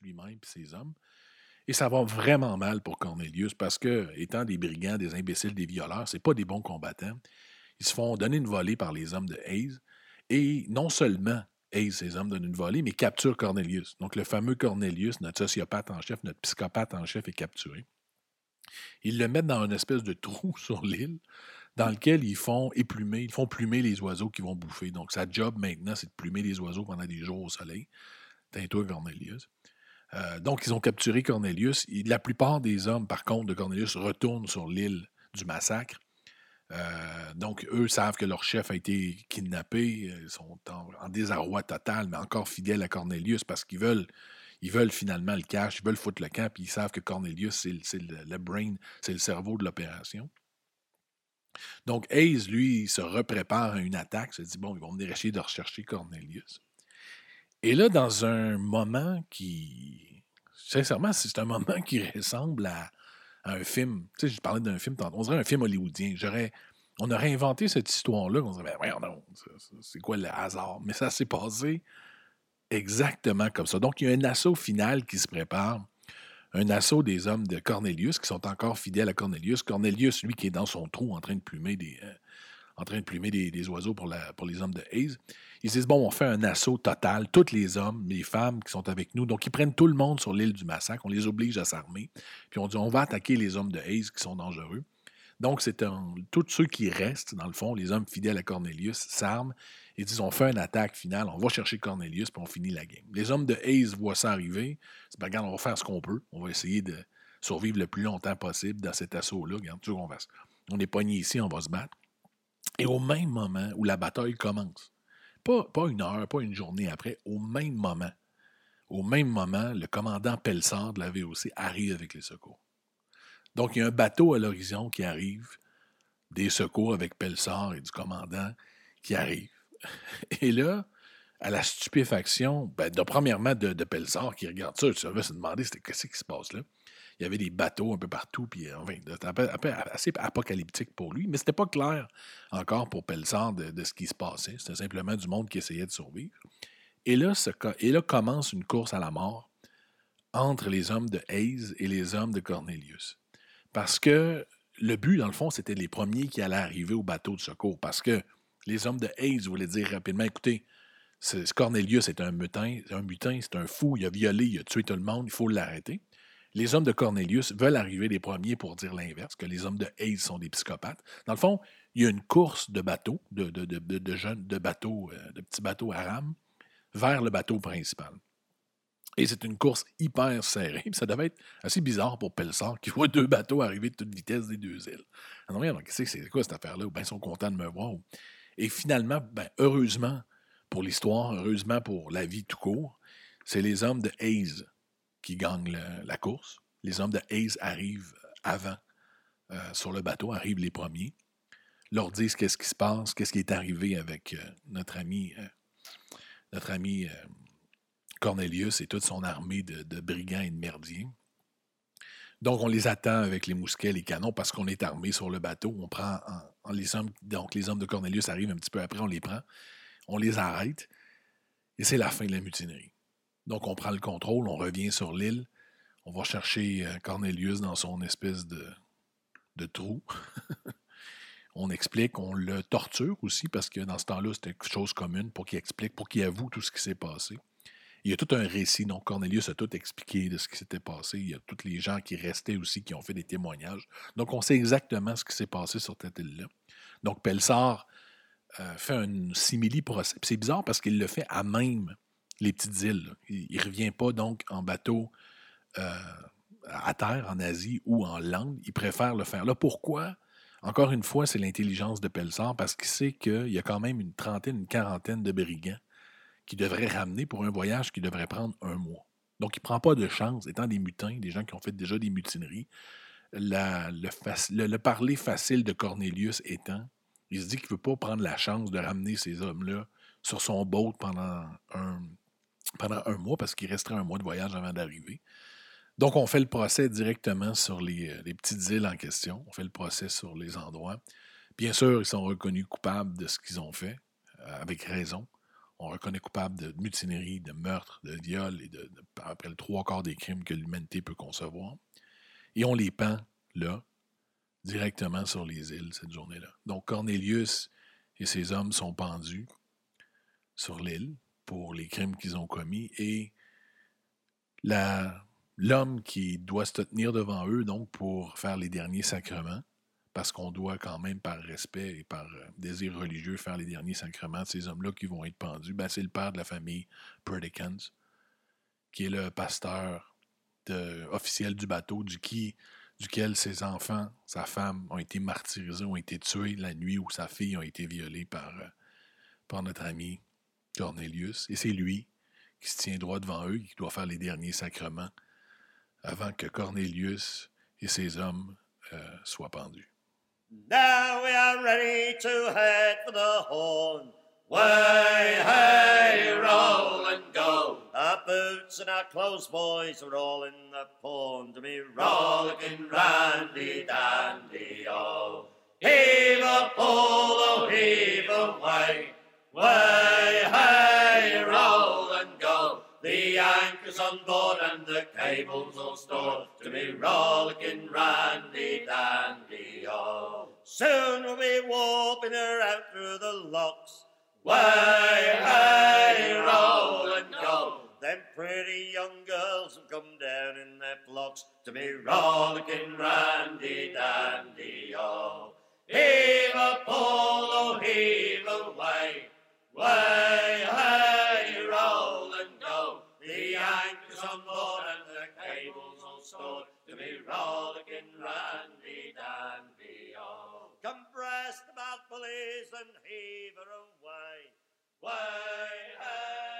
Lui-même et ses hommes. Et ça va vraiment mal pour Cornelius parce que, étant des brigands, des imbéciles, des violeurs, c'est pas des bons combattants. Ils se font donner une volée par les hommes de Hayes. Et non seulement Hayes, ses hommes donnent une volée, mais capturent Cornelius. Donc, le fameux Cornelius, notre sociopathe en chef, notre psychopathe en chef, est capturé. Ils le mettent dans une espèce de trou sur l'île dans lequel ils font éplumer, ils font plumer les oiseaux qui vont bouffer. Donc, sa job maintenant, c'est de plumer les oiseaux pendant des jours au soleil. Tinto Cornelius. Euh, donc, ils ont capturé Cornelius. la plupart des hommes, par contre, de Cornelius retournent sur l'île du massacre. Euh, donc, eux savent que leur chef a été kidnappé. Ils sont en, désarroi total, mais encore fidèles à Cornelius parce qu'ils veulent, finalement le cash, ils veulent foutre le camp, puis ils savent que Cornelius, c'est le, brain, c'est le cerveau de l'opération. Donc, Hayes, lui, se reprépare à une attaque, il se dit, bon, ils vont venir essayer de rechercher Cornelius. Et là, dans un moment qui. Sincèrement, c'est un moment qui ressemble à, un film. Tu sais, je parlais d'un film On dirait un film hollywoodien. J'aurais. On aurait inventé cette histoire-là. On dirait, ben, non, c'est quoi le hasard? Mais ça s'est passé exactement comme ça. Donc, il y a un assaut final qui se prépare. Un assaut des hommes de Cornelius qui sont encore fidèles à Cornelius. Cornelius, lui, qui est dans son trou en train de plumer des, euh, en train de plumer des, oiseaux pour, les hommes de Hayes. Ils disent, bon, on fait un assaut total, tous les hommes, les femmes qui sont avec nous. Donc, ils prennent tout le monde sur l'île du massacre, on les oblige à s'armer. Puis on dit, on va attaquer les hommes de Hayes qui sont dangereux. Donc, c'est tous ceux qui restent, dans le fond, les hommes fidèles à Cornelius, s'arment et disent, on fait une attaque finale, on va chercher Cornelius, puis on finit la game. Les hommes de Hayes voient ça arriver. C'est pas regarde, on va faire ce qu'on peut. On va essayer de survivre le plus longtemps possible dans cet assaut-là. Regarde, tu on va On est pognés ici, on va se battre. Et au même moment où la bataille commence, pas, une heure, pas une journée après, au même moment, au même moment, le commandant Pelsard de la VOC arrive avec les secours. Donc, il y a un bateau à l'horizon qui arrive, des secours avec Pelsard et du commandant qui arrive. Et là, à la stupéfaction, ben, premièrement de, de Pelsard qui regarde ça, va se demander qu'est-ce qui se passe là? Il y avait des bateaux un peu partout, puis euh, enfin, c'était assez apocalyptique pour lui, mais c'était pas clair encore pour Pelsard de, ce qui se passait. C'était simplement du monde qui essayait de survivre. Et là, et là commence une course à la mort entre les hommes de Hayes et les hommes de Cornelius. Parce que le but, dans le fond, c'était les premiers qui allaient arriver au bateau de secours. Parce que les hommes de Hayes voulaient dire rapidement, écoutez, Cornelius est un mutin, un mutin, c'est un fou, il a violé, il a tué tout le monde, il faut l'arrêter. Les hommes de Cornelius veulent arriver les premiers pour dire l'inverse, que les hommes de Hayes sont des psychopathes. Dans le fond, il y a une course de bateaux, de, jeunes, de bateaux, euh, de petits bateaux à rame, vers le bateau principal. Et c'est une course hyper serrée. Ça devait être assez bizarre pour Pelsar qui voit deux bateaux arriver de toute vitesse des deux îles. Alors, ah c'est? Quoi cette affaire-là? Ou ils sont contents de me voir. Et finalement, ben, heureusement pour l'histoire, heureusement pour la vie tout court, c'est les hommes de Hayes qui gagnent la course. Les hommes de Hayes arrivent avant euh, sur le bateau, arrivent les premiers, leur disent qu'est-ce qui se passe, qu'est-ce qui est arrivé avec euh, notre ami, euh, notre ami Cornelius et toute son armée de, brigands et de merdiers. Donc, on les attend avec les mousquets, les canons, parce qu'on est armé sur le bateau. On prend les hommes, donc les hommes de Cornelius arrivent un petit peu après, on les prend, on les arrête, et c'est la fin de la mutinerie. Donc, on prend le contrôle, on revient sur l'île, on va chercher euh, Cornelius dans son espèce de, trou. on explique, on le torture aussi, parce que dans ce temps-là, c'était quelque chose commune pour qu'il explique, pour qu'il avoue tout ce qui s'est passé. Il y a tout un récit, donc Cornelius a tout expliqué de ce qui s'était passé. Il y a tous les gens qui restaient aussi qui ont fait des témoignages. Donc, on sait exactement ce qui s'est passé sur cette île-là. Donc, Pelsar euh, fait un simili-procès. C'est bizarre parce qu'il le fait à même les petites îles. Il ne revient pas donc en bateau euh, à terre, en Asie ou en Lande. Il préfère le faire là. Pourquoi? Encore une fois, c'est l'intelligence de Pelsar parce qu'il sait qu'il y a quand même une trentaine, une quarantaine de brigands qui devraient ramener pour un voyage qui devrait prendre un mois. Donc, il ne prend pas de chance, étant des mutins, des gens qui ont fait déjà des mutineries. le, parler facile de Cornelius étant, il se dit qu'il ne veut pas prendre la chance de ramener ces hommes-là sur son boat pendant un, pendant un mois parce qu'il resterait un mois de voyage avant d'arriver. Donc, on fait le procès directement sur les, euh, petites îles en question. On fait le procès sur les endroits. Bien sûr, ils sont reconnus coupables de ce qu'ils ont fait, euh, avec raison. on reconnaît coupable de mutinerie, de meurtre, de viol et de, après le trois quarts des crimes que l'humanité peut concevoir. Et on les pend là, directement sur les îles cette journée-là. Donc Cornelius et ses hommes sont pendus sur l'île pour les crimes qu'ils ont commis et l'homme qui doit se tenir devant eux donc pour faire les derniers sacrements parce qu'on doit quand même par respect et par euh, désir religieux faire les derniers sacrements de ces hommes-là qui vont être pendus, ben, c'est le père de la famille Perdicans, qui est le pasteur officiel du bateau, du qui, duquel ses enfants, sa femme, ont été martyrisés, ont été tués la nuit où sa fille a été violée par, euh, par notre ami Cornelius. Et c'est lui qui se tient droit devant eux, qui doit faire les derniers sacrements avant que Cornelius et ses hommes euh, soient pendus. Now we are ready to head for the horn. Way, hey, roll and go. Our boots and our clothes, boys, are all in the pond to be rollicking randy dandy, oh. Heave a pull, oh, heave away. Way, anchor's on board and the cable's all stored to be rollicking randy dandy, oh. Soon we'll be warping her out through the locks. Way, hey, roll and go. Them pretty young girls have come down in their flocks to be rollicking randy dandy, oh. And heave her away. Way, hey,